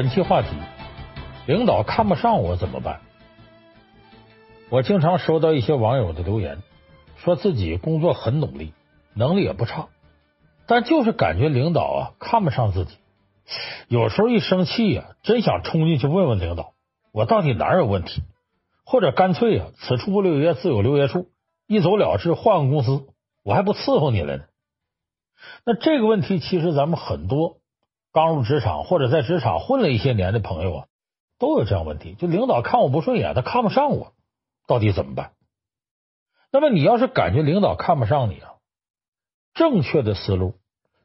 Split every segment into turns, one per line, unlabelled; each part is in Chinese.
本期话题：领导看不上我怎么办？我经常收到一些网友的留言，说自己工作很努力，能力也不差，但就是感觉领导啊看不上自己。有时候一生气呀、啊，真想冲进去问问领导，我到底哪有问题？或者干脆啊，此处不留爷，自有留爷处，一走了之，换个公司，我还不伺候你了呢。那这个问题，其实咱们很多。刚入职场或者在职场混了一些年的朋友啊，都有这样问题。就领导看我不顺眼，他看不上我，到底怎么办？那么你要是感觉领导看不上你啊，正确的思路，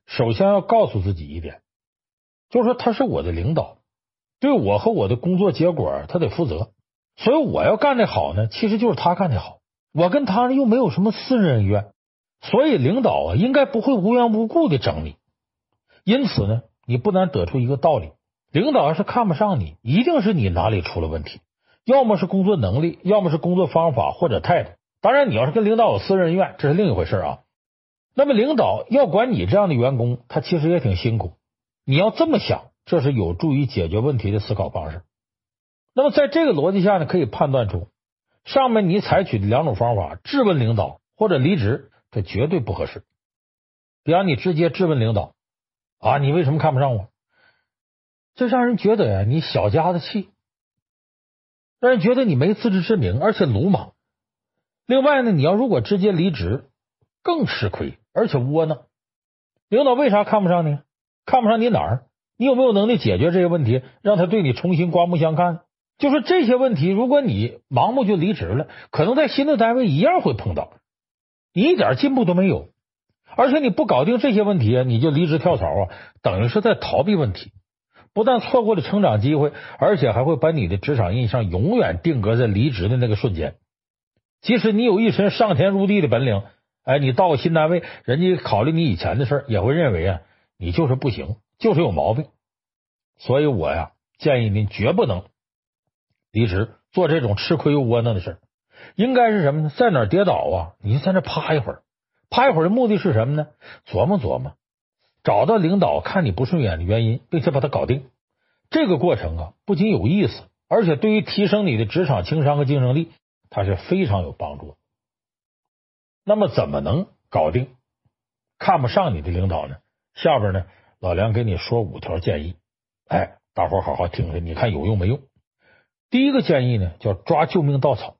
首先要告诉自己一点，就是说他是我的领导，对我和我的工作结果他得负责，所以我要干的好呢，其实就是他干的好，我跟他又没有什么私人恩怨，所以领导啊应该不会无缘无故的整你，因此呢。你不难得出一个道理：领导要是看不上你，一定是你哪里出了问题，要么是工作能力，要么是工作方法或者态度。当然，你要是跟领导有私人恩怨，这是另一回事啊。那么，领导要管你这样的员工，他其实也挺辛苦。你要这么想，这是有助于解决问题的思考方式。那么，在这个逻辑下呢，可以判断出，上面你采取的两种方法：质问领导或者离职，这绝对不合适。比方你直接质问领导。啊！你为什么看不上我？这让人觉得呀，你小家子气，让人觉得你没自知之明，而且鲁莽。另外呢，你要如果直接离职，更吃亏，而且窝囊。领导为啥看不上你？看不上你哪儿？你有没有能力解决这些问题，让他对你重新刮目相看？就说这些问题，如果你盲目就离职了，可能在新的单位一样会碰到，你一点进步都没有。而且你不搞定这些问题啊，你就离职跳槽啊，等于是在逃避问题，不但错过了成长机会，而且还会把你的职场印象永远定格在离职的那个瞬间。即使你有一身上天入地的本领，哎，你到个新单位，人家考虑你以前的事儿，也会认为啊，你就是不行，就是有毛病。所以我呀，建议您绝不能离职，做这种吃亏又窝囊的事儿。应该是什么呢？在哪儿跌倒啊，你就在那趴一会儿。趴一会儿的目的是什么呢？琢磨琢磨，找到领导看你不顺眼的原因，并且把它搞定。这个过程啊，不仅有意思，而且对于提升你的职场情商和竞争力，它是非常有帮助的。那么，怎么能搞定看不上你的领导呢？下边呢，老梁给你说五条建议。哎，大伙好好听听，你看有用没用？第一个建议呢，叫抓救命稻草。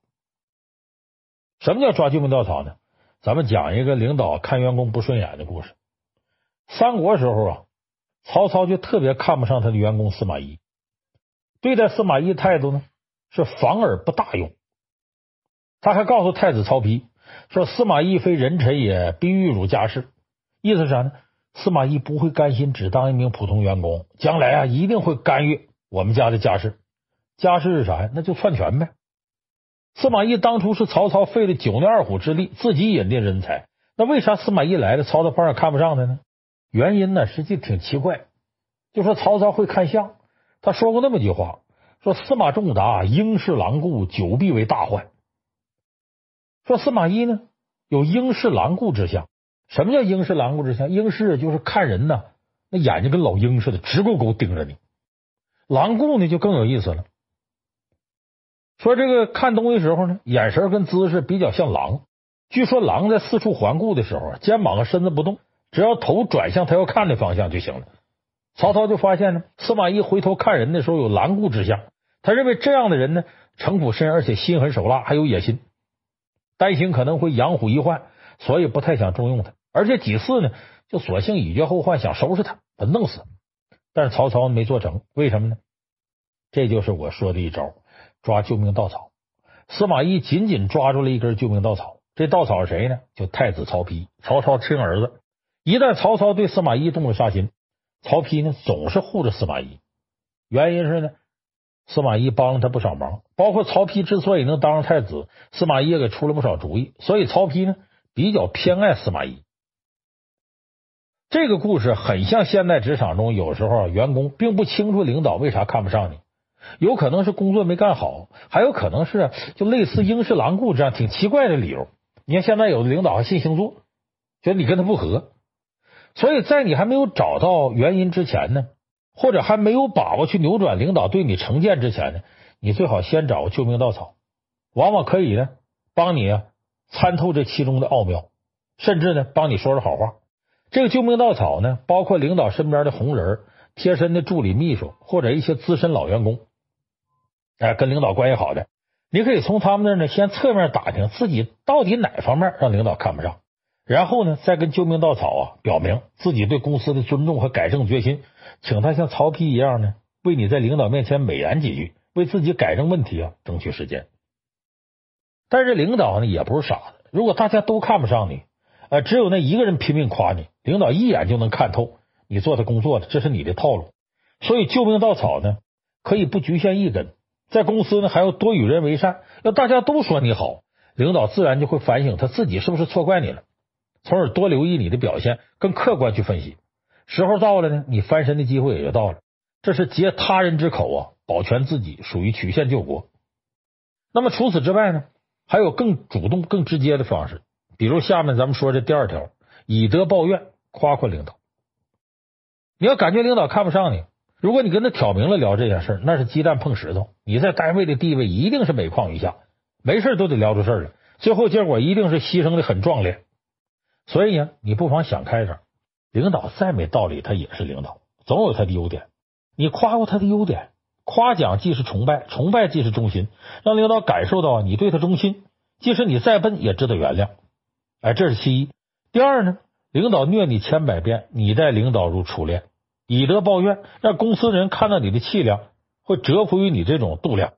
什么叫抓救命稻草呢？咱们讲一个领导看员工不顺眼的故事。三国时候啊，曹操就特别看不上他的员工司马懿，对待司马懿态度呢是防而不大用。他还告诉太子曹丕说：“司马懿非人臣也，必欲辱家事。”意思是啥呢？司马懿不会甘心只当一名普通员工，将来啊一定会干预我们家的家事。家事是啥呀？那就篡权呗。司马懿当初是曹操费了九牛二虎之力自己引进人才，那为啥司马懿来了，曹操反而看不上他呢？原因呢，实际挺奇怪。就说曹操会看相，他说过那么句话：说司马仲达应是狼顾，久必为大患。说司马懿呢有应是狼顾之相。什么叫应是狼顾之相？应是就是看人呢，那眼睛跟老鹰似的，直勾勾盯着你。狼顾呢就更有意思了。说这个看东西时候呢，眼神跟姿势比较像狼。据说狼在四处环顾的时候，肩膀和身子不动，只要头转向他要看的方向就行了。曹操就发现呢，司马懿回头看人的时候有狼顾之相，他认为这样的人呢，城府深，而且心狠手辣，还有野心，担心可能会养虎遗患，所以不太想重用他。而且几次呢，就索性以绝后患，想收拾他，把他弄死。但是曹操没做成，为什么呢？这就是我说的一招。抓救命稻草，司马懿紧紧抓住了一根救命稻草。这稻草是谁呢？就太子曹丕，曹操亲儿子。一旦曹操对司马懿动了杀心，曹丕呢总是护着司马懿。原因是呢，司马懿帮了他不少忙，包括曹丕之所以能当上太子，司马懿也给出了不少主意。所以曹丕呢比较偏爱司马懿。这个故事很像现代职场中，有时候员工并不清楚领导为啥看不上你。有可能是工作没干好，还有可能是就类似英式郎顾这样挺奇怪的理由。你看现在有的领导还信星座，觉得你跟他不合，所以在你还没有找到原因之前呢，或者还没有把握去扭转领导对你成见之前呢，你最好先找救命稻草，往往可以呢帮你啊参透这其中的奥妙，甚至呢帮你说说好话。这个救命稻草呢，包括领导身边的红人、贴身的助理秘书或者一些资深老员工，哎，跟领导关系好的，你可以从他们那儿呢先侧面打听自己到底哪方面让领导看不上，然后呢再跟救命稻草啊表明自己对公司的尊重和改正决心，请他像曹丕一样呢，为你在领导面前美言几句，为自己改正问题啊争取时间。但是领导呢也不是傻子，如果大家都看不上你。呃，只有那一个人拼命夸你，领导一眼就能看透你做的工作的，这是你的套路。所以救命稻草呢，可以不局限一根，在公司呢还要多与人为善，要大家都说你好，领导自然就会反省他自己是不是错怪你了，从而多留意你的表现，更客观去分析。时候到了呢，你翻身的机会也就到了。这是借他人之口啊，保全自己，属于曲线救国。那么除此之外呢，还有更主动、更直接的方式。比如下面咱们说这第二条，以德报怨，夸夸领导。你要感觉领导看不上你，如果你跟他挑明了聊这件事，那是鸡蛋碰石头，你在单位的地位一定是每况愈下，没事都得聊出事来，最后结果一定是牺牲的很壮烈。所以呢，你不妨想开点，领导再没道理，他也是领导，总有他的优点。你夸过他的优点，夸奖既是崇拜，崇拜既是忠心，让领导感受到你对他忠心，即使你再笨，也值得原谅。哎，这是其一。第二呢，领导虐你千百遍，你待领导如初恋，以德报怨，让公司人看到你的气量，会折服于你这种度量。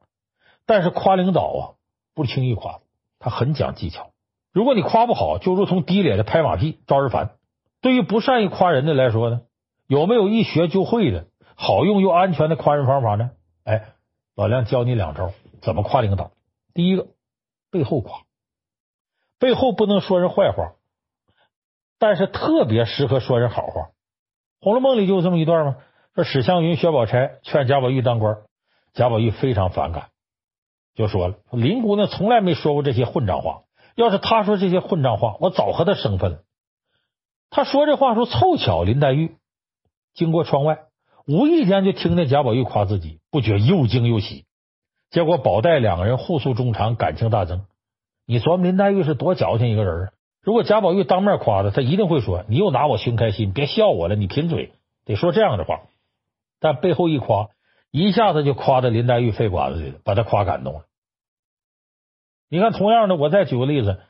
但是夸领导啊，不轻易夸，他很讲技巧。如果你夸不好，就如同低脸的拍马屁，招人烦。对于不善于夸人的来说呢，有没有一学就会的好用又安全的夸人方法呢？哎，老梁教你两招，怎么夸领导。第一个，背后夸。背后不能说人坏话，但是特别适合说人好话。《红楼梦》里就有这么一段吗？说史湘云、薛宝钗劝贾宝玉当官，贾宝玉非常反感，就说了：“林姑娘从来没说过这些混账话，要是她说这些混账话，我早和她生分了。”他说这话时候，凑巧林黛玉经过窗外，无意间就听见贾宝玉夸自己，不觉又惊又喜。结果宝黛两个人互诉衷肠，感情大增。你琢磨林黛玉是多矫情一个人啊！如果贾宝玉当面夸他，他一定会说：“你又拿我寻开心，别笑我了，你贫嘴。”得说这样的话。但背后一夸，一下子就夸到林黛玉肺管子里了，把他夸感动了。你看，同样的，我再举个例子：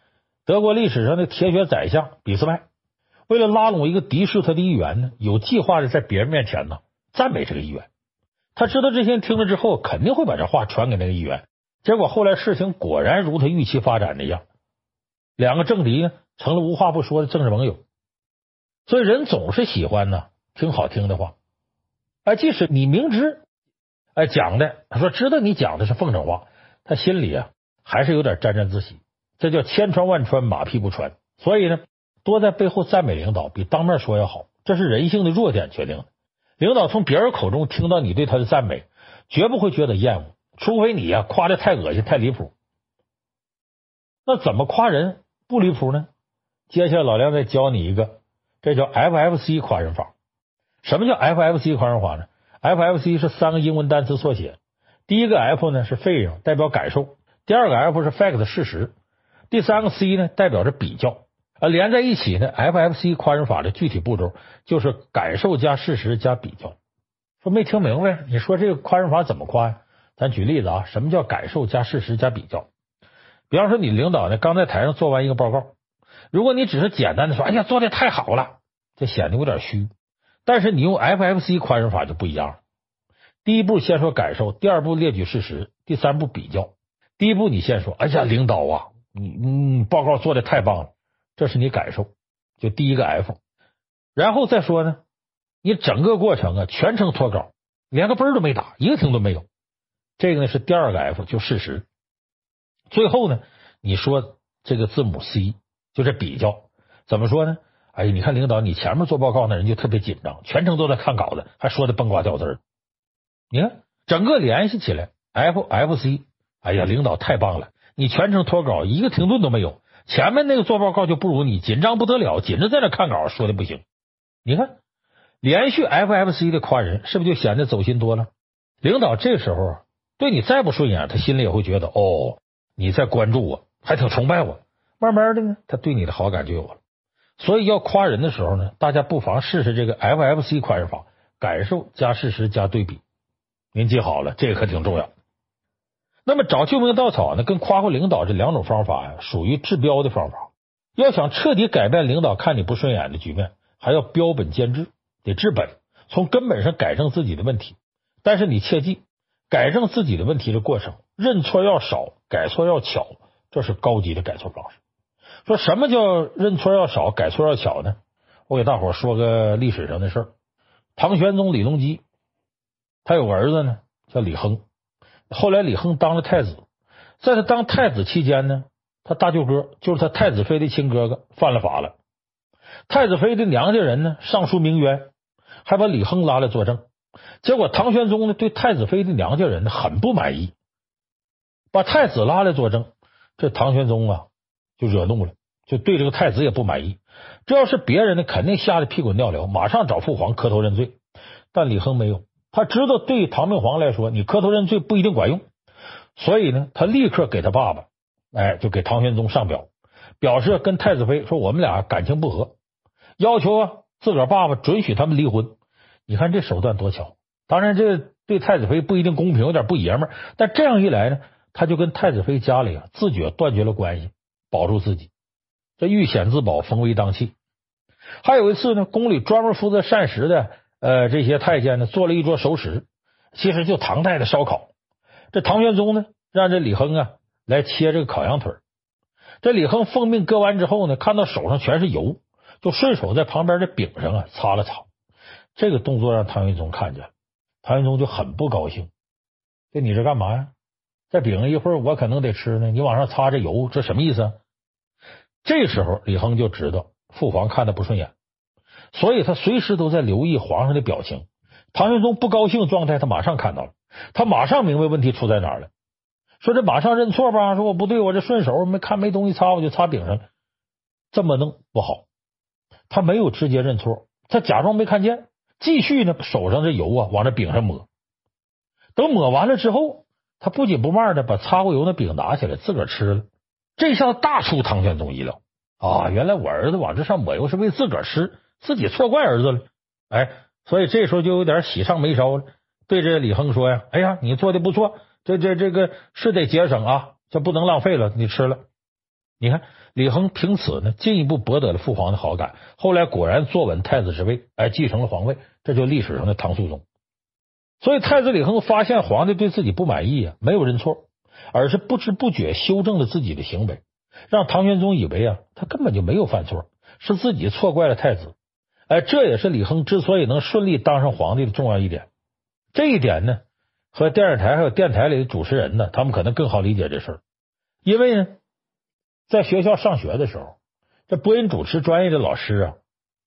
德国历史上的铁血宰相俾斯麦，为了拉拢一个敌视他的议员呢，有计划的在别人面前呢赞美这个议员。他知道这些人听了之后，肯定会把这话传给那个议员。结果后来事情果然如他预期发展的一样，两个政敌呢成了无话不说的政治盟友。所以人总是喜欢呢听好听的话，哎，即使你明知哎讲的他说知道你讲的是奉承话，他心里啊还是有点沾沾自喜。这叫千穿万穿，马屁不穿。所以呢，多在背后赞美领导比当面说要好，这是人性的弱点决定的。领导从别人口中听到你对他的赞美，绝不会觉得厌恶。除非你呀夸的太恶心、太离谱，那怎么夸人不离谱呢？接下来老梁再教你一个，这叫 FFC 夸人法。什么叫 FFC 夸人法呢？FFC 是三个英文单词缩写，第一个 F 呢是 feeling，代表感受；第二个 F 是 fact，事实；第三个 C 呢代表着比较。啊，连在一起呢，FFC 夸人法的具体步骤就是感受加事实加比较。说没听明白？你说这个夸人法怎么夸呀？咱举例子啊，什么叫感受加事实加比较？比方说，你领导呢刚在台上做完一个报告，如果你只是简单的说，哎呀，做的太好了，这显得有点虚。但是你用 FFC 宽容法就不一样了。第一步先说感受，第二步列举事实，第三步比较。第一步你先说，哎呀，领导啊，你你报告做的太棒了，这是你感受，就第一个 F。然后再说呢，你整个过程啊全程脱稿，连个分都没打，一个停都没有。这个呢是第二个 F，就事实。最后呢，你说这个字母 C，就是比较。怎么说呢？哎，你看领导，你前面做报告那人就特别紧张，全程都在看稿子，还说的崩瓜掉字儿。你看整个联系起来，FFC。哎呀，领导太棒了，你全程脱稿，一个停顿都没有。前面那个做报告就不如你，紧张不得了，紧着在那看稿，说的不行。你看连续 FFC 的夸人，是不是就显得走心多了？领导这时候对你再不顺眼，他心里也会觉得哦，你在关注我，还挺崇拜我。慢慢的呢，他对你的好感就有了。所以要夸人的时候呢，大家不妨试试这个 FFC 夸人法，感受加事实加对比。您记好了，这个可挺重要。那么找救命稻草呢，跟夸夸领导这两种方法呀，属于治标的方法。要想彻底改变领导看你不顺眼的局面，还要标本兼治，得治本，从根本上改正自己的问题。但是你切记，改正自己的问题的过程，认错要少，改错要巧，这是高级的改错方式。说什么叫认错要少，改错要巧呢？我给大伙说个历史上的事儿。唐玄宗李隆基，他有个儿子呢，叫李亨。后来李亨当了太子，在他当太子期间呢。他大舅哥就是他太子妃的亲哥哥犯了法了，太子妃的娘家人呢上书鸣冤，还把李亨拉来作证。结果唐玄宗呢对太子妃的娘家人呢很不满意，把太子拉来作证。这唐玄宗啊就惹怒了，就对这个太子也不满意。这要是别人呢，肯定吓得屁滚尿流，马上找父皇磕头认罪。但李亨没有，他知道对唐明皇来说，你磕头认罪不一定管用，所以呢，他立刻给他爸爸。哎，就给唐玄宗上表，表示跟太子妃说我们俩感情不和，要求啊自个儿爸爸准许他们离婚。你看这手段多巧！当然，这对太子妃不一定公平，有点不爷们儿。但这样一来呢，他就跟太子妃家里啊自觉断绝了关系，保住自己。这遇险自保，逢危当弃。还有一次呢，宫里专门负责膳食的呃这些太监呢，做了一桌熟食，其实就唐代的烧烤。这唐玄宗呢，让这李亨啊。来切这个烤羊腿，这李亨奉命割完之后呢，看到手上全是油，就顺手在旁边的饼上啊擦了擦。这个动作让唐玄宗看见了，唐玄宗就很不高兴。这你这干嘛呀？这饼一会儿我可能得吃呢，你往上擦这油，这什么意思啊？这时候李亨就知道父皇看他不顺眼，所以他随时都在留意皇上的表情。唐玄宗不高兴状态，他马上看到了，他马上明白问题出在哪儿了。说这马上认错吧，说我不对，我这顺手没看没东西擦，我就擦饼上了，这么弄不好。他没有直接认错，他假装没看见，继续呢手上这油啊往这饼上抹。等抹完了之后，他不紧不慢的把擦过油的饼拿起来自个儿吃了。这下大出唐玄宗意料啊！原来我儿子往这上抹油是为自个儿吃，自己错怪儿子了。哎，所以这时候就有点喜上眉梢了，对着李亨说呀：“哎呀，你做的不错。”这这这个是得节省啊，这不能浪费了。你吃了，你看李亨凭此呢，进一步博得了父皇的好感。后来果然坐稳太子之位，哎，继承了皇位，这就历史上的唐肃宗。所以太子李亨发现皇帝对自己不满意啊，没有认错，而是不知不觉修正了自己的行为，让唐玄宗以为啊，他根本就没有犯错，是自己错怪了太子。哎，这也是李亨之所以能顺利当上皇帝的重要一点。这一点呢。和电视台还有电台里的主持人呢，他们可能更好理解这事儿，因为呢，在学校上学的时候，这播音主持专业的老师啊，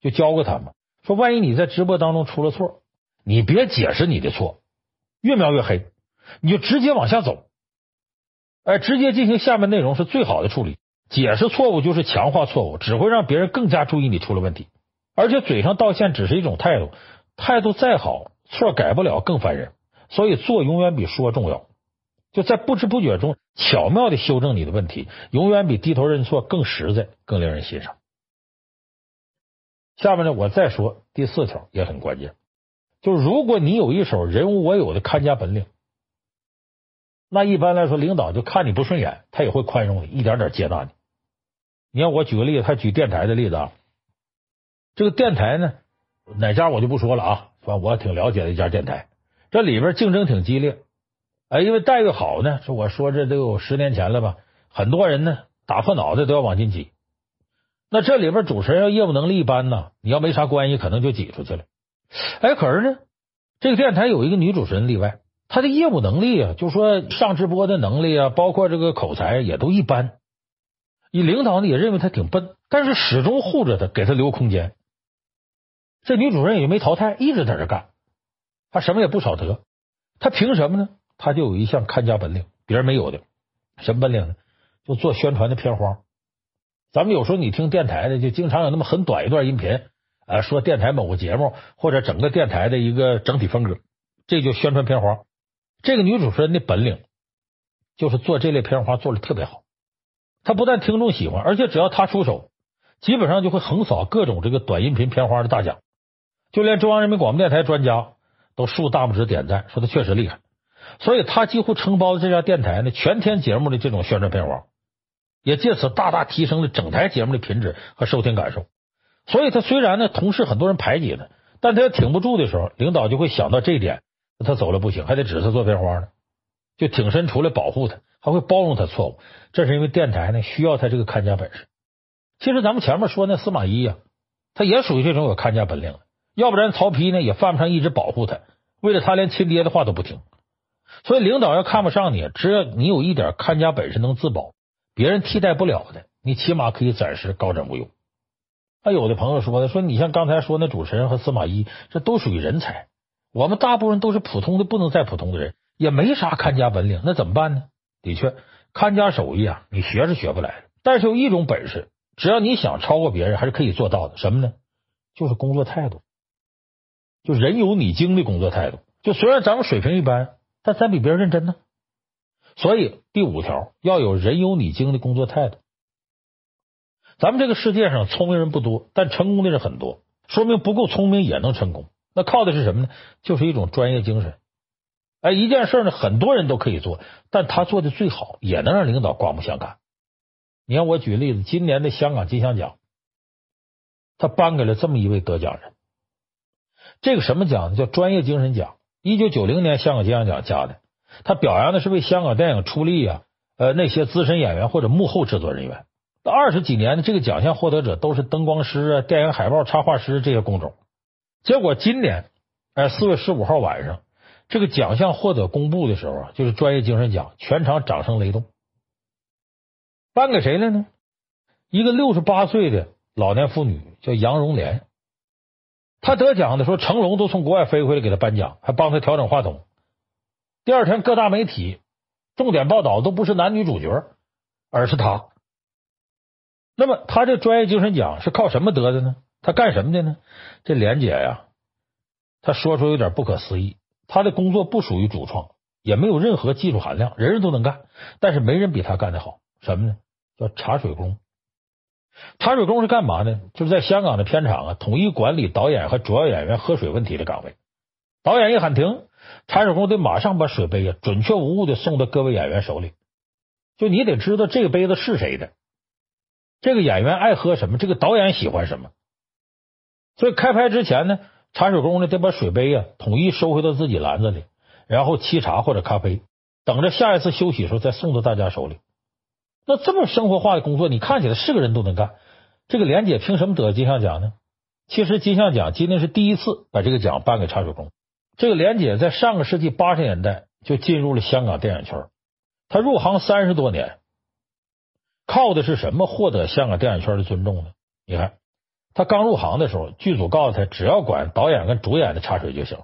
就教过他们说，万一你在直播当中出了错，你别解释你的错，越描越黑，你就直接往下走，哎，直接进行下面内容是最好的处理。解释错误就是强化错误，只会让别人更加注意你出了问题，而且嘴上道歉只是一种态度，态度再好，错改不了更烦人。所以做永远比说重要，就在不知不觉中巧妙的修正你的问题，永远比低头认错更实在，更令人欣赏。下面呢，我再说第四条也很关键，就是如果你有一手人无我有的看家本领，那一般来说，领导就看你不顺眼，他也会宽容你，一点点接纳你。你看，我举个例子，他举电台的例子啊，这个电台呢，哪家我就不说了啊，反正我挺了解的一家电台。这里边竞争挺激烈，哎，因为待遇好呢，说我说这都有十年前了吧，很多人呢打破脑袋都要往进挤。那这里边主持人要业务能力一般呢，你要没啥关系，可能就挤出去了。哎，可是呢，这个电台有一个女主持人例外，她的业务能力啊，就说上直播的能力啊，包括这个口才也都一般。你领导呢也认为她挺笨，但是始终护着她，给她留空间。这女主人也没淘汰，一直在这干。她什么也不少得，她凭什么呢？她就有一项看家本领，别人没有的。什么本领呢？就做宣传的片花。咱们有时候你听电台的，就经常有那么很短一段音频，呃，说电台某个节目或者整个电台的一个整体风格，这就宣传片花。这个女主持人的本领就是做这类片花做的特别好。她不但听众喜欢，而且只要她出手，基本上就会横扫各种这个短音频片花的大奖。就连中央人民广播电台专家都竖大拇指点赞，说她确实厉害。所以她几乎承包了这家电台呢全天节目的这种宣传片花，也借此大大提升了整台节目的品质和收听感受。所以他虽然呢同事很多人排挤他，但他要挺不住的时候，领导就会想到这一点。他走了不行，还得指他做片花呢，就挺身出来保护他，还会包容他错误。这是因为电台呢需要他这个看家本事。其实咱们前面说那司马懿呀，他也属于这种有看家本领的，要不然曹丕呢也犯不上一直保护他，为了他连亲爹的话都不听。所以领导要看不上你，只要你有一点看家本事能自保，别人替代不了的，你起码可以暂时高枕无忧。那有的朋友说的说你像刚才说那主持人和司马懿，这都属于人才。我们大部分都是普通的不能再普通的人，也没啥看家本领，那怎么办呢？的确，看家手艺啊，你学是学不来的。但是有一种本事，只要你想超过别人，还是可以做到的。什么呢？就是工作态度，就人有你精的工作态度。就虽然咱们水平一般，但咱比别人认真呢。所以第五条要有人有你精的工作态度。咱们这个世界上聪明人不多，但成功的人很多，说明不够聪明也能成功。那靠的是什么呢？就是一种专业精神。哎，一件事呢，很多人都可以做，但他做的最好，也能让领导刮目相看。你看，我举个例子，今年的香港金像奖，他颁给了这么一位得奖人。这个什么奖呢？叫专业精神奖。一九九零年香港金像奖加的，他表扬的是为香港电影出力啊，呃，那些资深演员或者幕后制作人员。二十几年的这个奖项获得者都是灯光师啊、电影海报插画师这些工种。结果今年，哎，四月十五号晚上，这个奖项获得公布的时候啊，就是专业精神奖，全场掌声雷动。颁给谁了呢？一个六十八岁的老年妇女，叫杨荣莲。她得奖的时候，成龙都从国外飞回来给她颁奖，还帮她调整话筒。第二天，各大媒体重点报道都不是男女主角，而是她。那么，她这专业精神奖是靠什么得的呢？他干什么的呢？这莲姐呀，他说出有点不可思议。他的工作不属于主创，也没有任何技术含量，人人都能干，但是没人比他干得好。什么呢？叫茶水工。茶水工是干嘛呢？就是在香港的片场啊，统一管理导演和主要演员喝水问题的岗位。导演一喊停，茶水工得马上把水杯啊准确无误的送到各位演员手里。就你得知道这个杯子是谁的，这个演员爱喝什么，这个导演喜欢什么。所以开拍之前呢，茶水工呢得把水杯啊统一收回到自己篮子里，然后沏茶或者咖啡，等着下一次休息的时候再送到大家手里。那这么生活化的工作，你看起来是个人都能干。这个莲姐凭什么得金像奖呢？其实金像奖今天是第一次把这个奖颁给茶水工。这个莲姐在上个世纪八十年代就进入了香港电影圈，她入行三十多年，靠的是什么获得香港电影圈的尊重呢？你看。他刚入行的时候，剧组告诉他，只要管导演跟主演的茶水就行。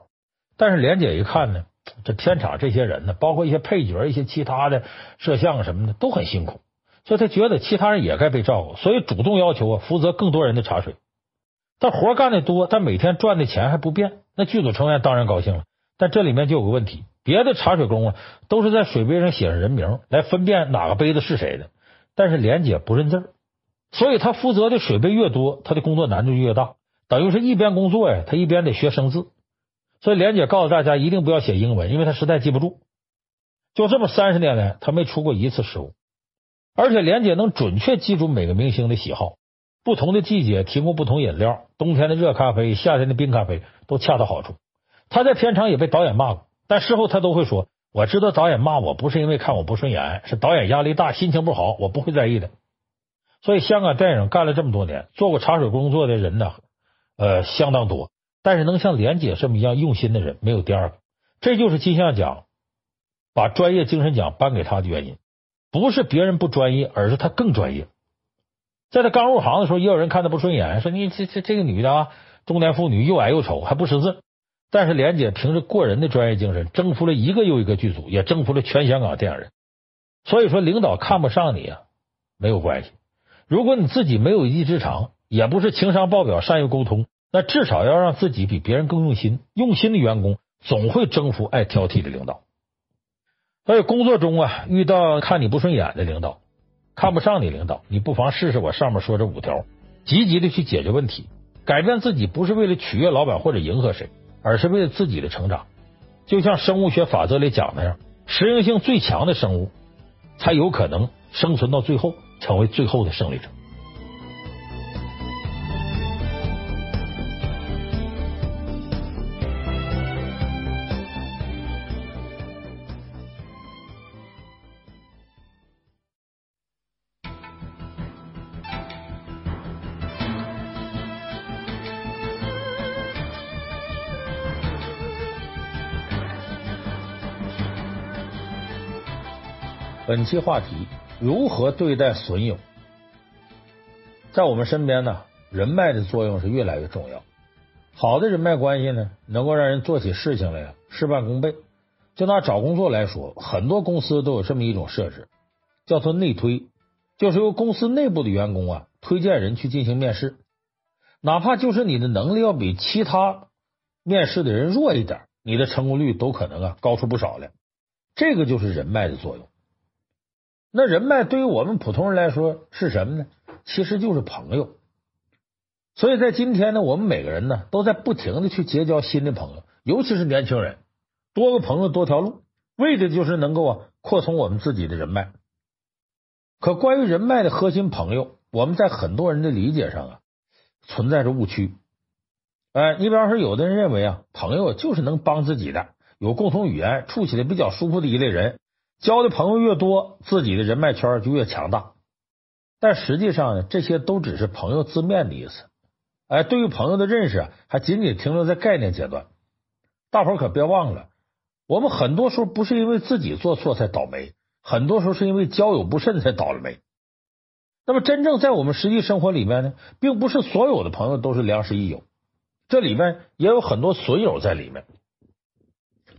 但是莲姐一看呢，这片场这些人呢，包括一些配角、一些其他的摄像什么的都很辛苦，所以他觉得其他人也该被照顾，所以主动要求啊，负责更多人的茶水。但活干的多，但每天赚的钱还不变，那剧组成员当然高兴了。但这里面就有个问题，别的茶水工啊，都是在水杯上写上人名来分辨哪个杯子是谁的，但是莲姐不认字儿。所以她负责的水杯越多，她的工作难度就越大，等于是一边工作呀，她一边得学生字。所以莲姐告诉大家，一定不要写英文，因为她实在记不住。就这么三十年来，她没出过一次失误，而且莲姐能准确记住每个明星的喜好，不同的季节提供不同饮料，冬天的热咖啡，夏天的冰咖啡都恰到好处。她在片场也被导演骂过，但事后他都会说：“我知道导演骂我不是因为看我不顺眼，是导演压力大，心情不好，我不会在意的。”所以，香港电影干了这么多年，做过茶水工作的人呢，呃，相当多。但是，能像莲姐这么一样用心的人，没有第二个。这就是金像奖把专业精神奖颁给他的原因，不是别人不专业，而是他更专业。在他刚入行的时候，也有人看他不顺眼，说你这这这个女的啊，中年妇女又矮又丑，还不识字。但是，莲姐凭着过人的专业精神，征服了一个又一个剧组，也征服了全香港电影人。所以说，领导看不上你啊，没有关系。如果你自己没有一技之长，也不是情商爆表、善于沟通，那至少要让自己比别人更用心。用心的员工总会征服爱挑剔的领导。所以工作中啊，遇到看你不顺眼的领导，看不上你领导，你不妨试试我上面说这五条，积极的去解决问题，改变自己不是为了取悦老板或者迎合谁，而是为了自己的成长。就像生物学法则里讲那样，适应性最强的生物才有可能生存到最后，成为最后的胜利者。本期话题：如何对待损友？在我们身边呢，人脉的作用是越来越重要。好的人脉关系呢，能够让人做起事情来呀事半功倍。就拿找工作来说，很多公司都有这么一种设置，叫做内推，就是由公司内部的员工啊推荐人去进行面试，哪怕就是你的能力要比其他面试的人弱一点，你的成功率都可能啊高出不少来。这个就是人脉的作用。那人脉对于我们普通人来说是什么呢？其实就是朋友。所以在今天呢，我们每个人呢都在不停的去结交新的朋友，尤其是年轻人，多个朋友多条路，为的就是能够啊扩充我们自己的人脉。可关于人脉的核心朋友，我们在很多人的理解上啊存在着误区。哎，你比方说，有的人认为啊，朋友就是能帮自己的，有共同语言，处起来比较舒服的一类人。交的朋友越多，自己的人脉圈就越强大。但实际上呢，这些都只是朋友字面的意思。哎，对于朋友的认识，还仅仅停留在概念阶段。大伙可别忘了，我们很多时候不是因为自己做错才倒霉，很多时候是因为交友不慎才倒了霉。那么，真正在我们实际生活里面呢，并不是所有的朋友都是良师益友，这里面也有很多损友在里面。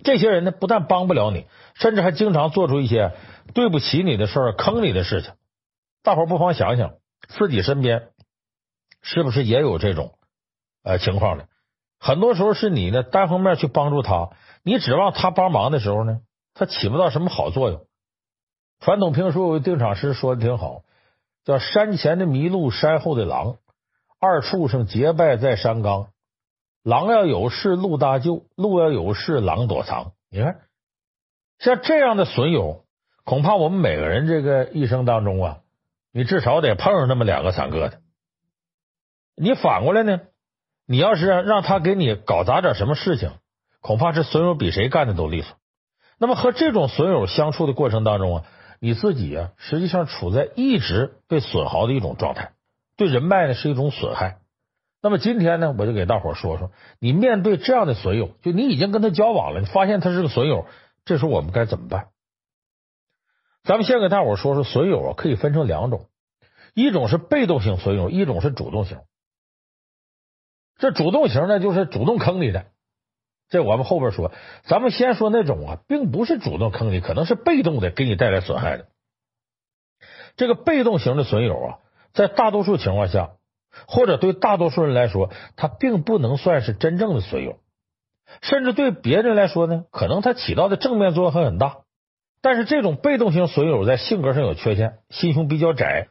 这些人呢，不但帮不了你，甚至还经常做出一些对不起你的事儿、坑你的事情。大伙不妨想想，自己身边是不是也有这种呃情况呢？很多时候是你呢单方面去帮助他，你指望他帮忙的时候呢，他起不到什么好作用。传统评书有定场诗说的挺好，叫“山前的麋鹿，山后的狼，二畜生结拜在山岗。”狼要有事，鹿搭救；鹿要有事，狼躲藏。你看，像这样的损友，恐怕我们每个人这个一生当中啊，你至少得碰上那么两个、三个的。你反过来呢？你要是让他给你搞砸点什么事情，恐怕是损友比谁干的都利索。那么和这种损友相处的过程当中啊，你自己啊，实际上处在一直被损耗的一种状态，对人脉呢是一种损害。那么今天呢，我就给大伙说说，你面对这样的损友，就你已经跟他交往了，你发现他是个损友，这时候我们该怎么办？咱们先给大伙说说损友啊，可以分成两种，一种是被动型损友，一种是主动型。这主动型呢，就是主动坑你的，这我们后边说。咱们先说那种啊，并不是主动坑你，可能是被动的给你带来损害的。这个被动型的损友啊，在大多数情况下。或者对大多数人来说，他并不能算是真正的损友，甚至对别人来说呢，可能他起到的正面作用还很大。但是这种被动型损友在性格上有缺陷，心胸比较窄。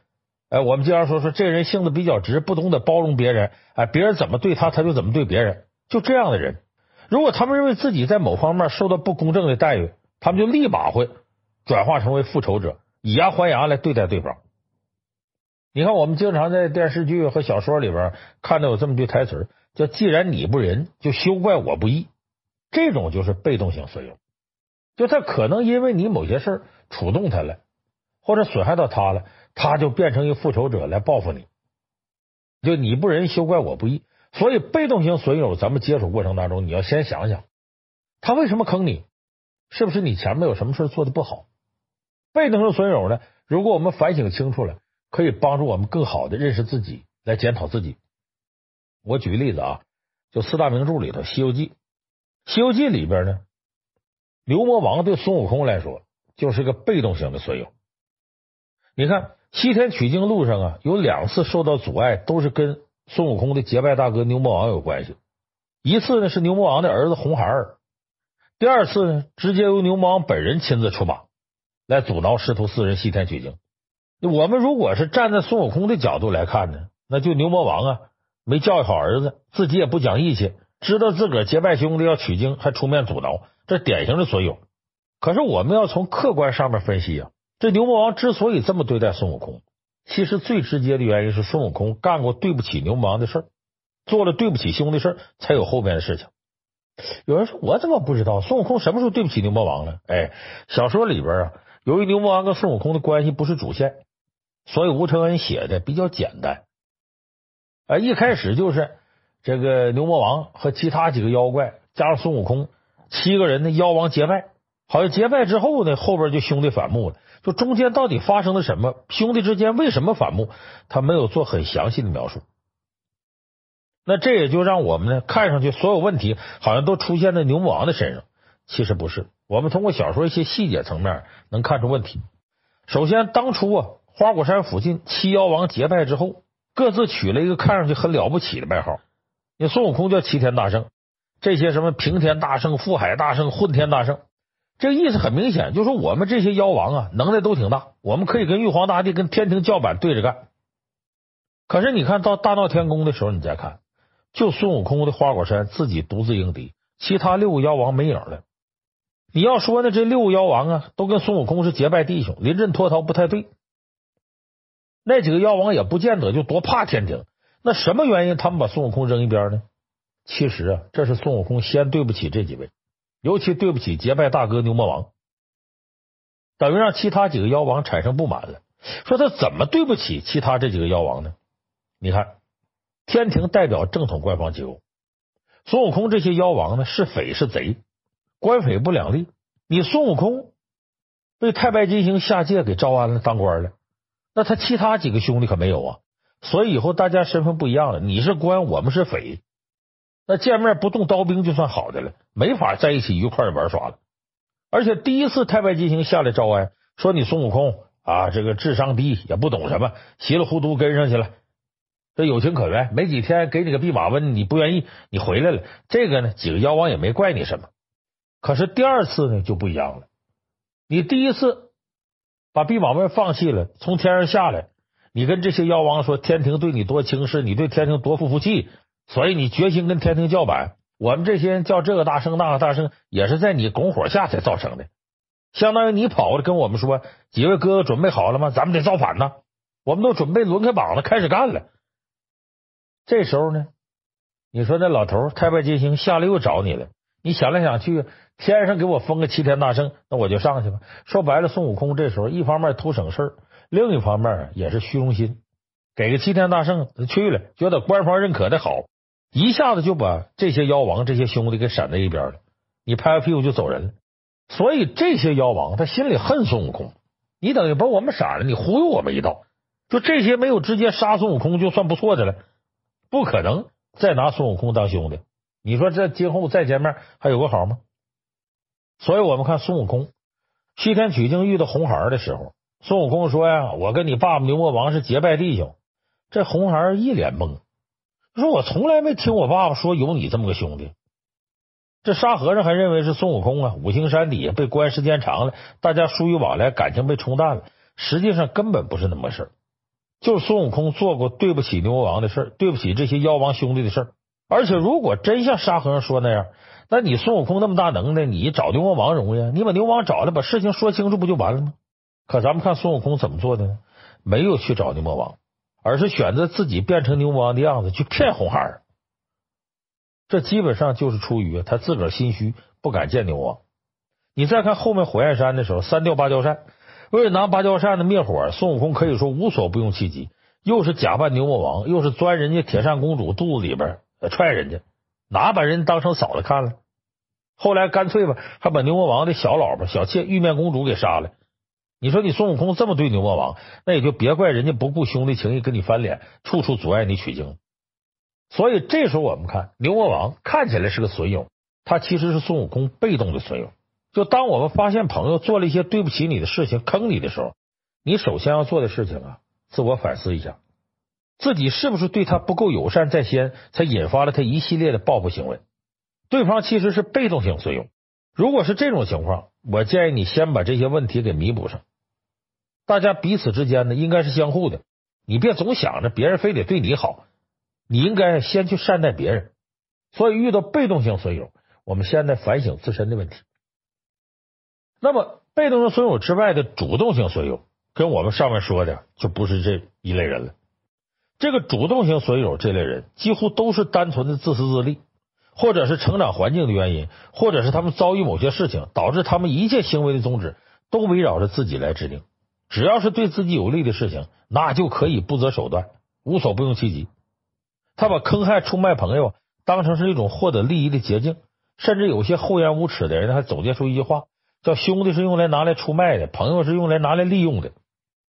哎，我们经常说说这人性子比较直，不懂得包容别人。哎，别人怎么对他，他就怎么对别人。就这样的人，如果他们认为自己在某方面受到不公正的待遇，他们就立马会转化成为复仇者，以牙还牙来对待对方。你看，我们经常在电视剧和小说里边看到有这么句台词，叫“既然你不仁，就休怪我不义”。这种就是被动型损友，就他可能因为你某些事触动他了，或者损害到他了，他就变成一个复仇者来报复你。就你不仁，休怪我不义。所以，被动型损友，咱们接触过程当中，你要先想想，他为什么坑你？是不是你前面有什么事做的不好？被动型损友呢？如果我们反省清楚了。可以帮助我们更好的认识自己，来检讨自己。我举个例子啊，就四大名著里头《西游记》，《西游记》里边呢，牛魔王对孙悟空来说就是个被动型的损友。你看西天取经路上啊，有两次受到阻碍，都是跟孙悟空的结拜大哥牛魔王有关系。一次呢是牛魔王的儿子红孩儿，第二次呢直接由牛魔王本人亲自出马来阻挠师徒四人西天取经。我们如果是站在孙悟空的角度来看呢，那就牛魔王啊没教育好儿子，自己也不讲义气，知道自个儿结拜兄弟要取经还出面阻挠，这典型的损友。可是我们要从客观上面分析啊，这牛魔王之所以这么对待孙悟空，其实最直接的原因是孙悟空干过对不起牛魔王的事儿，做了对不起兄弟事儿，才有后面的事情。有人说，我怎么不知道孙悟空什么时候对不起牛魔王了？哎，小说里边啊，由于牛魔王跟孙悟空的关系不是主线，所以吴承恩写的比较简单。啊，一开始就是这个牛魔王和其他几个妖怪加上孙悟空七个人的妖王结拜。好像结拜之后呢，后边就兄弟反目了。就中间到底发生了什么？兄弟之间为什么反目？他没有做很详细的描述。那这也就让我们呢看上去所有问题好像都出现在牛魔王的身上。其实不是，我们通过小说一些细节层面能看出问题。首先，当初啊花果山附近七妖王结拜之后，各自取了一个看上去很了不起的外号。那孙悟空叫齐天大圣，这些什么平天大圣、覆海大圣、混天大圣。这个意思很明显，就说我们这些妖王啊，能耐都挺大，我们可以跟玉皇大帝、跟天庭叫板对着干。可是你看到大闹天宫的时候，你再看，就孙悟空的花果山自己独自迎敌，其他六个妖王没影了。你要说呢，这六个妖王啊，都跟孙悟空是结拜弟兄，临阵脱逃不太对。那几个妖王也不见得就多怕天庭，那什么原因他们把孙悟空扔一边呢？其实啊，这是孙悟空先对不起这几位。尤其对不起结拜大哥牛魔王，等于让其他几个妖王产生不满了。说他怎么对不起其他这几个妖王呢？你看，天庭代表正统官方机构，孙悟空这些妖王呢是匪是贼，官匪不两立。你孙悟空被太白金星下界给招安了当官了，那他其他几个兄弟可没有啊。所以以后大家身份不一样了，你是官，我们是匪。那见面不动刀兵就算好的了，没法在一起愉快的玩耍了。而且第一次太白金星下来招安，说你孙悟空啊，这个智商低，也不懂什么，稀里糊涂跟上去了。这有情可原，没几天给你个弼马温，你不愿意，你回来了。这个呢，几个妖王也没怪你什么。可是第二次呢就不一样了。你第一次把弼马温放弃了，从天上下来，你跟这些妖王说天庭对你多轻视，你对天庭多不服气。所以你决心跟天庭叫板，我们这些人叫这个大圣那个大圣，也是在你拱火下才造成的。相当于你跑了跟我们说，几位哥哥准备好了吗？咱们得造反呢，我们都准备轮开膀子开始干了。这时候呢，你说那老头太白金星下来又找你了，你想来想去，天上给我封个齐天大圣，那我就上去吧。说白了，孙悟空这时候一方面图省事，另一方面也是虚荣心，给个齐天大圣他去了，觉得官方认可的好。一下子就把这些妖王、这些兄弟给闪在一边了，你拍拍屁股就走人了。所以这些妖王他心里恨孙悟空，你等于把我们闪了，你忽悠我们一道。就这些没有直接杀孙悟空就算不错的了，不可能再拿孙悟空当兄弟。你说这今后再见面还有个好吗？所以我们看孙悟空西天取经遇到红孩儿的时候，孙悟空说呀：“我跟你爸爸牛魔王是结拜弟兄。”这红孩儿一脸懵。说我从来没听我爸爸说有你这么个兄弟。这沙和尚还认为是孙悟空啊，五行山底下被关时间长了，大家疏于往来，感情被冲淡了。实际上根本不是那么事，就是孙悟空做过对不起牛魔王的事儿，对不起这些妖王兄弟的事儿。而且如果真像沙和尚说那样，那你孙悟空那么大能耐，你找牛魔王容易啊？你把牛魔王找来，把事情说清楚不就完了吗？可咱们看孙悟空怎么做的呢？没有去找牛魔王。而是选择自己变成牛魔王的样子去骗红孩儿，这基本上就是出于他自个儿心虚，不敢见牛王。你再看后面火焰山的时候，三吊芭蕉扇，为了拿芭蕉扇的灭火，孙悟空可以说无所不用其极，又是假扮牛魔王，又是钻人家铁扇公主肚子里边踹人家，哪把人当成嫂子看了？后来干脆吧，还把牛魔王的小老婆小妾玉面公主给杀了。你说你孙悟空这么对牛魔王，那也就别怪人家不顾兄弟情谊跟你翻脸，处处阻碍你取经。所以这时候我们看牛魔王看起来是个损友，他其实是孙悟空被动的损友。就当我们发现朋友做了一些对不起你的事情，坑你的时候，你首先要做的事情啊，自我反思一下，自己是不是对他不够友善在先，才引发了他一系列的报复行为。对方其实是被动性损友。如果是这种情况，我建议你先把这些问题给弥补上。大家彼此之间呢，应该是相互的。你别总想着别人非得对你好，你应该先去善待别人。所以遇到被动性损友，我们现在反省自身的问题。那么，被动性损友之外的主动性损友，跟我们上面说的就不是这一类人了。这个主动型损友这类人，几乎都是单纯的自私自利，或者是成长环境的原因，或者是他们遭遇某些事情，导致他们一切行为的宗旨都围绕着自己来制定。只要是对自己有利的事情，那就可以不择手段，无所不用其极。他把坑害、出卖朋友当成是一种获得利益的捷径，甚至有些厚颜无耻的人还总结出一句话：叫“兄弟是用来拿来出卖的，朋友是用来拿来利用的”。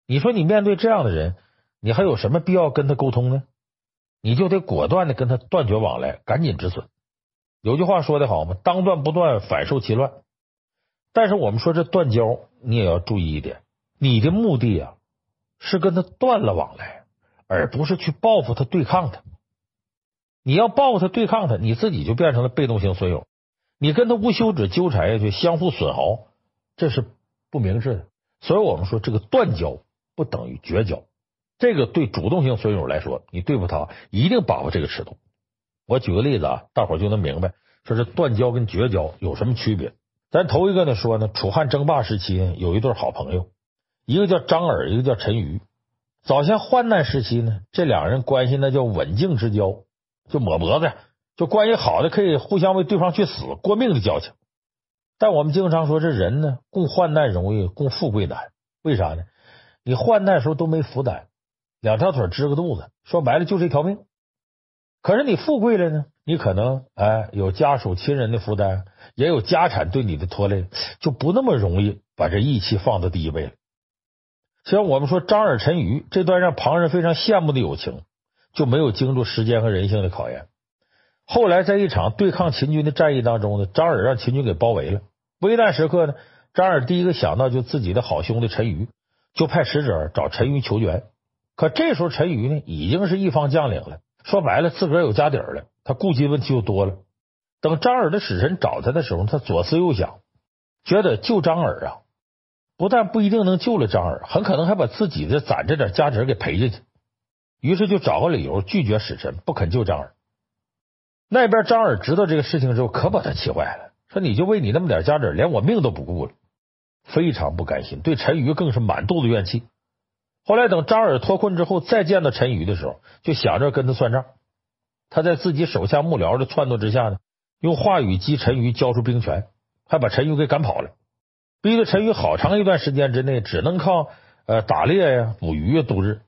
你说你面对这样的人，你还有什么必要跟他沟通呢？你就得果断的跟他断绝往来，赶紧止损。有句话说的好嘛，当断不断，反受其乱。但是我们说这断交，你也要注意一点，你的目的啊是跟他断了往来，而不是去报复他、对抗他。你要报复他、对抗他，你自己就变成了被动性损友。你跟他无休止纠缠下去，相互损耗，这是不明智的。所以我们说，这个断交不等于绝交。这个对主动性损友来说，你对付他一定把握这个尺度。我举个例子啊，大伙就能明白，说这断交跟绝交有什么区别。咱头一个呢说呢，楚汉争霸时期有一对好朋友，一个叫张耳，一个叫陈驭。早先患难时期呢，这两人关系那叫刎颈之交，就抹脖子，就关系好的可以互相为对方去死，过命的交情。但我们经常说，这人呢，共患难容易，共富贵难。为啥呢？你患难时候都没负担。两条腿支个肚子，说白了就是一条命。可是你富贵了呢，你可能哎有家属亲人的负担，也有家产对你的拖累，就不那么容易把这义气放到第一位了。像我们说张耳陈驭这段让旁人非常羡慕的友情，就没有经住时间和人性的考验。后来在一场对抗秦军的战役当中呢，张耳让秦军给包围了，危难时刻呢，张耳第一个想到就自己的好兄弟陈驭，就派使者找陈驭求援。可这时候陈驭呢，已经是一方将领了，说白了自个儿有家底儿了，他顾及问题就多了。等张耳的使臣找他的时候，他左思右想，觉得救张耳啊，不但不一定能救了张耳，很可能还把自己的攒着点家底儿给赔进去。于是就找个理由拒绝使臣，不肯救张耳。那边张耳知道这个事情之后，可把他气坏了，说你就为你那么点家底，连我命都不顾了，非常不甘心，对陈驭更是满肚子怨气。后来等张耳脱困之后，再见到陈驭的时候，就想着跟他算账。他在自己手下幕僚的撺掇之下呢，用话语激陈驭交出兵权，还把陈驭给赶跑了，逼得陈驭好长一段时间之内只能靠呃打猎呀、捕鱼呀度日。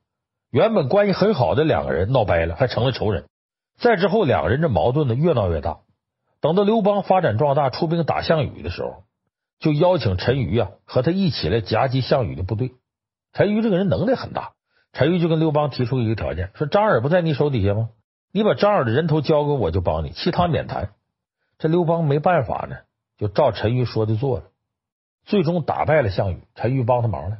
原本关系很好的两个人闹掰了，还成了仇人。再之后，两个人这矛盾呢越闹越大。等到刘邦发展壮大，出兵打项羽的时候，就邀请陈驭啊和他一起来夹击项羽的部队。陈驭这个人能力很大，陈驭就跟刘邦提出一个条件，说张耳不在你手底下吗？你把张耳的人头交给我，就帮你，其他免谈。这刘邦没办法呢，就照陈驭说的做了，最终打败了项羽。陈驭帮他忙了，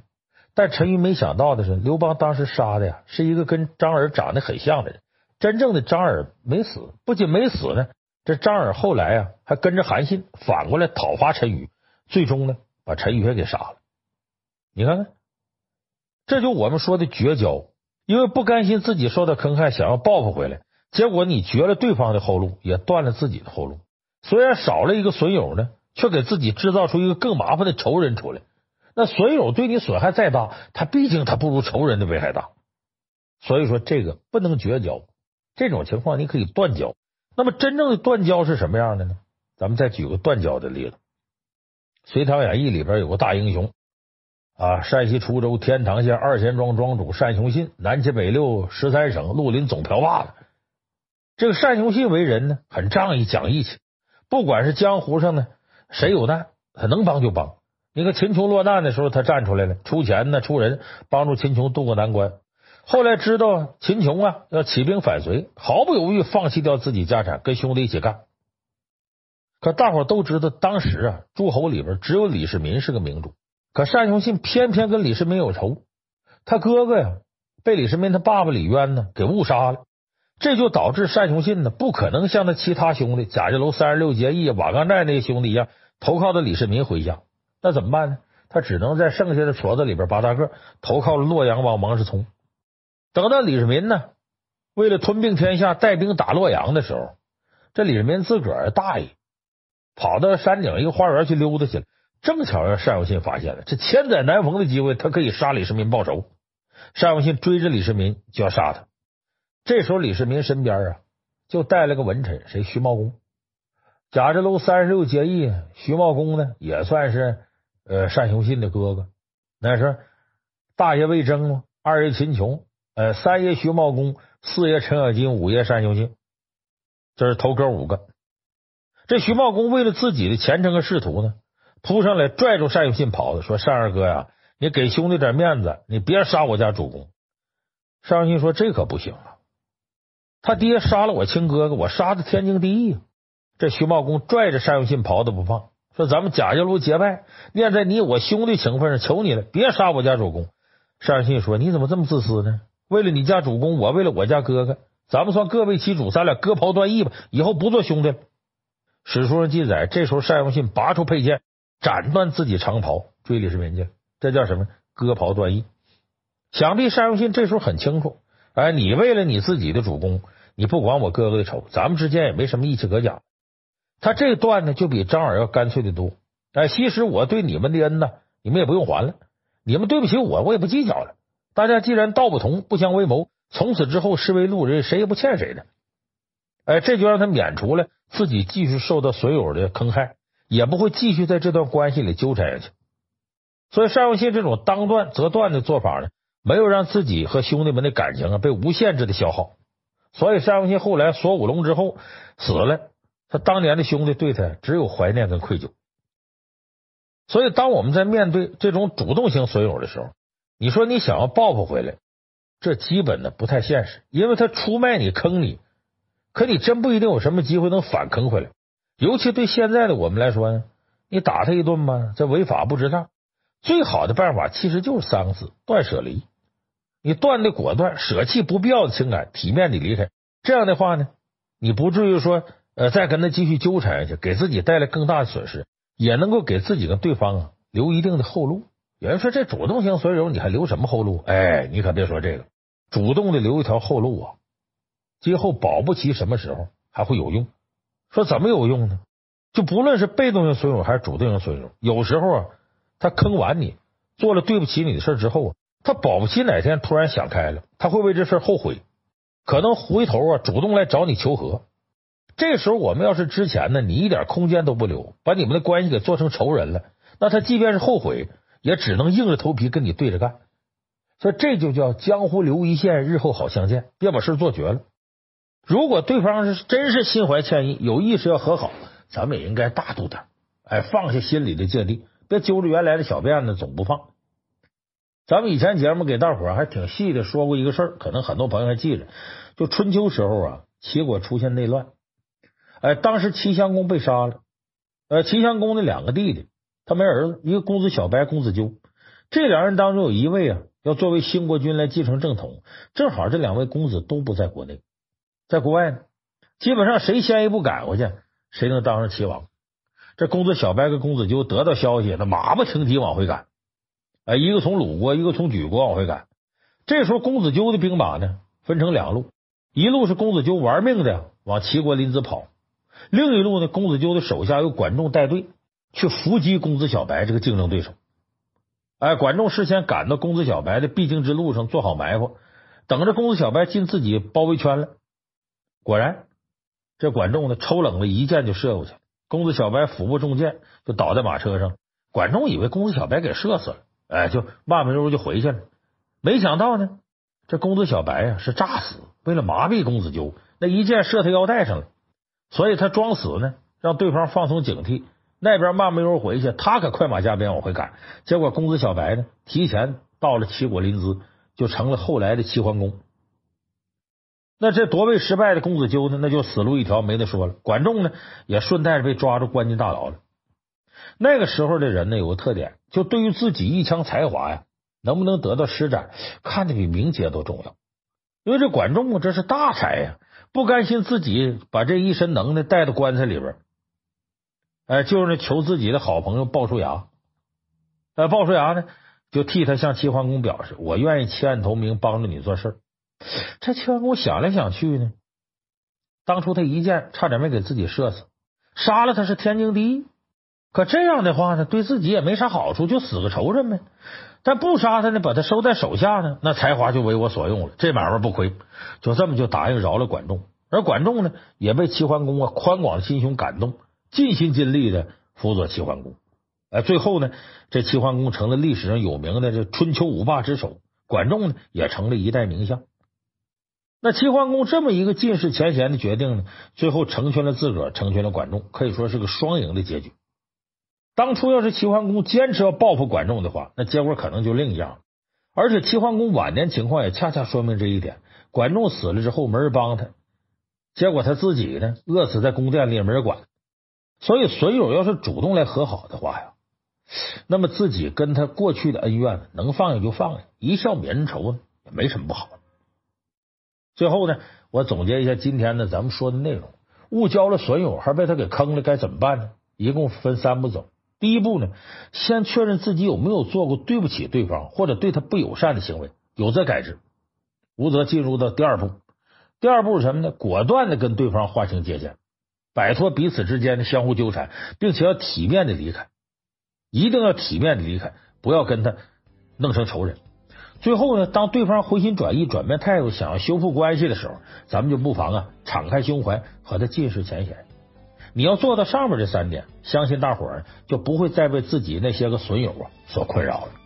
但陈驭没想到的是，刘邦当时杀的呀是一个跟张耳长得很像的人，真正的张耳没死，不仅没死呢，这张耳后来啊还跟着韩信反过来讨伐陈驭，最终呢把陈驭给杀了。你看看。这就我们说的绝交，因为不甘心自己受到坑害，想要报复回来，结果你绝了对方的后路，也断了自己的后路。虽然少了一个损友呢，却给自己制造出一个更麻烦的仇人出来。那损友对你损害再大，他毕竟他不如仇人的危害大。所以说这个不能绝交，这种情况你可以断交。那么真正的断交是什么样的呢？咱们再举个断交的例子，《隋唐演义》里边有个大英雄。啊，山西滁州天堂县二贤庄庄主单雄信，南七北六十三省绿林总瓢把子。这个单雄信为人呢，很仗义讲义气，不管是江湖上呢，谁有难，他能帮就帮。你看秦琼落难的时候，他站出来了，出钱呢，出人帮助秦琼渡过难关。后来知道秦琼啊要起兵反隋，毫不犹豫放弃掉自己家产，跟兄弟一起干。可大伙都知道，当时啊，诸侯里边只有李世民是个明主。可单雄信偏偏跟李世民有仇，他哥哥呀被李世民他爸爸李渊呢给误杀了，这就导致单雄信呢不可能像他其他兄弟贾家楼三十六结义、瓦岗寨那些兄弟一样投靠到李世民麾下，那怎么办呢？他只能在剩下的矬子里边八大个投靠了洛阳王王世充。等到李世民呢为了吞并天下，带兵打洛阳的时候，这李世民自个儿大意，跑到山顶一个花园去溜达去了，正巧让单雄信发现了，这千载难逢的机会，他可以杀李世民报仇。单雄信追着李世民就要杀他，这时候李世民身边啊就带了个文臣，谁？徐茂公。贾家楼三十六结义，徐茂公呢也算是呃单雄信的哥哥。那是大爷魏征嘛，二爷秦琼，呃，三爷徐茂公，四爷程咬金，五爷单雄信，这是头哥五个。这徐茂公为了自己的前程和仕途呢，扑上来拽住单雄信袍子，说：“单二哥呀。”你给兄弟点面子，你别杀我家主公。单雄信说：“这可不行啊！他爹杀了我亲哥哥，我杀的天经地义。”这徐茂公拽着单雄信袍子不放，说：“咱们贾家楼结拜，念在你我兄弟情分上，求你了，别杀我家主公。”单雄信说：“你怎么这么自私呢？为了你家主公，我为了我家哥哥，咱们算各为其主，咱俩割袍断义吧，以后不做兄弟了。”史书上记载，这时候单雄信拔出佩剑，斩断自己长袍，追李世民去。这叫什么？割袍断义。想必单雄信这时候很清楚，哎，你为了你自己的主公，你不管我哥哥的仇，咱们之间也没什么义气可讲。他这段呢，就比张耳要干脆的多。哎，其实我对你们的恩呢，你们也不用还了。你们对不起我，我也不计较了。大家既然道不同，不相为谋，从此之后视为路人，谁也不欠谁的。哎，这就让他免除了自己继续受到损友的坑害，也不会继续在这段关系里纠缠下去。所以单雄信这种当断则断的做法呢，没有让自己和兄弟们的感情啊被无限制的消耗。所以单雄信后来锁五龙之后死了，他当年的兄弟对他只有怀念跟愧疚。所以当我们在面对这种主动型损友的时候，你说你想要报复回来，这基本的不太现实，因为他出卖你坑你，可你真不一定有什么机会能反坑回来。尤其对现在的我们来说呢，你打他一顿吧，这违法不值当。最好的办法其实就是三个字：断舍离。你断的果断，舍弃不必要的情感，体面的离开。这样的话呢，你不至于说呃再跟他继续纠缠下去，给自己带来更大的损失，也能够给自己跟对方啊留一定的后路。有人说这主动型损友你还留什么后路？哎，你可别说这个，主动的留一条后路啊，今后保不齐什么时候还会有用。说怎么有用呢？就不论是被动型损友还是主动型损友，有时候啊。他坑完你，做了对不起你的事之后啊，他保不齐哪天突然想开了，他会为这事后悔，可能回头啊主动来找你求和。这时候我们要是之前呢，你一点空间都不留，把你们的关系给做成仇人了，那他即便是后悔，也只能硬着头皮跟你对着干。所以这就叫江湖留一线，日后好相见。别把事做绝了。如果对方是真是心怀歉意，有意识要和好，咱们也应该大度点，哎，放下心里的芥蒂。别揪着原来的小辫子总不放。咱们以前节目给大伙儿还挺细的说过一个事儿，可能很多朋友还记着。就春秋时候啊，齐国出现内乱，哎，当时齐襄公被杀了。呃，齐襄公的两个弟弟，他没儿子，一个公子小白，公子纠。这两人当中有一位啊，要作为兴国君来继承正统，正好这两位公子都不在国内，在国外呢。基本上谁先一步赶回去，谁能当上齐王。这公子小白跟公子纠得到消息，那马不停蹄往回赶，哎，一个从鲁国，一个从莒国往回赶。这时候，公子纠的兵马呢，分成两路，一路是公子纠玩命的往齐国临淄跑，另一路呢，公子纠的手下由管仲带队去伏击公子小白这个竞争对手。哎，管仲事先赶到公子小白的必经之路上做好埋伏，等着公子小白进自己包围圈了。果然，这管仲呢，抽冷子一箭就射过去。公子小白腹部中箭，就倒在马车上。管仲以为公子小白给射死了，哎，就慢慢悠悠就回去了。没想到呢，这公子小白呀是诈死，为了麻痹公子纠，那一箭射他腰带上了，所以他装死呢，让对方放松警惕。那边慢慢悠悠回去，他可快马加鞭往回赶。结果公子小白呢，提前到了齐国临淄，就成了后来的齐桓公。那这夺位失败的公子纠呢，那就死路一条，没得说了。管仲呢，也顺带着被抓住关进大牢了。那个时候的人呢，有个特点，就对于自己一腔才华呀，能不能得到施展，看得比名节都重要。因为这管仲啊，这是大才呀，不甘心自己把这一身能耐带到棺材里边，哎，就是求自己的好朋友鲍叔牙。呃，鲍叔牙呢，就替他向齐桓公表示，我愿意弃暗投明，帮着你做事。这齐桓公想来想去呢，当初他一箭差点没给自己射死，杀了他是天经地义。可这样的话呢，对自己也没啥好处，就死个仇人呗。但不杀他呢，把他收在手下呢，那才华就为我所用了，这买卖不亏。就这么就答应饶了管仲，而管仲呢，也被齐桓公啊宽广的心胸感动，尽心尽力的辅佐齐桓公。哎，最后呢，这齐桓公成了历史上有名的这春秋五霸之首，管仲呢也成了一代名相。那齐桓公这么一个尽释前嫌的决定呢，最后成全了自个儿，成全了管仲，可以说是个双赢的结局。当初要是齐桓公坚持要报复管仲的话，那结果可能就另一样。而且齐桓公晚年情况也恰恰说明这一点。管仲死了之后，没人帮他，结果他自己呢饿死在宫殿里，也没人管。所以损友要是主动来和好的话呀，那么自己跟他过去的恩怨能放下就放下，一笑泯恩仇呢也没什么不好。最后呢，我总结一下今天呢咱们说的内容：误交了损友，还被他给坑了，该怎么办呢？一共分三步走。第一步呢，先确认自己有没有做过对不起对方或者对他不友善的行为，有则改之，无则进入到第二步。第二步是什么呢？果断的跟对方划清界限，摆脱彼此之间的相互纠缠，并且要体面的离开，一定要体面的离开，不要跟他弄成仇人。最后呢，当对方回心转意、转变态度，想要修复关系的时候，咱们就不妨啊，敞开胸怀和他尽释前嫌。你要做到上面这三点，相信大伙儿就不会再被自己那些个损友啊所困扰了。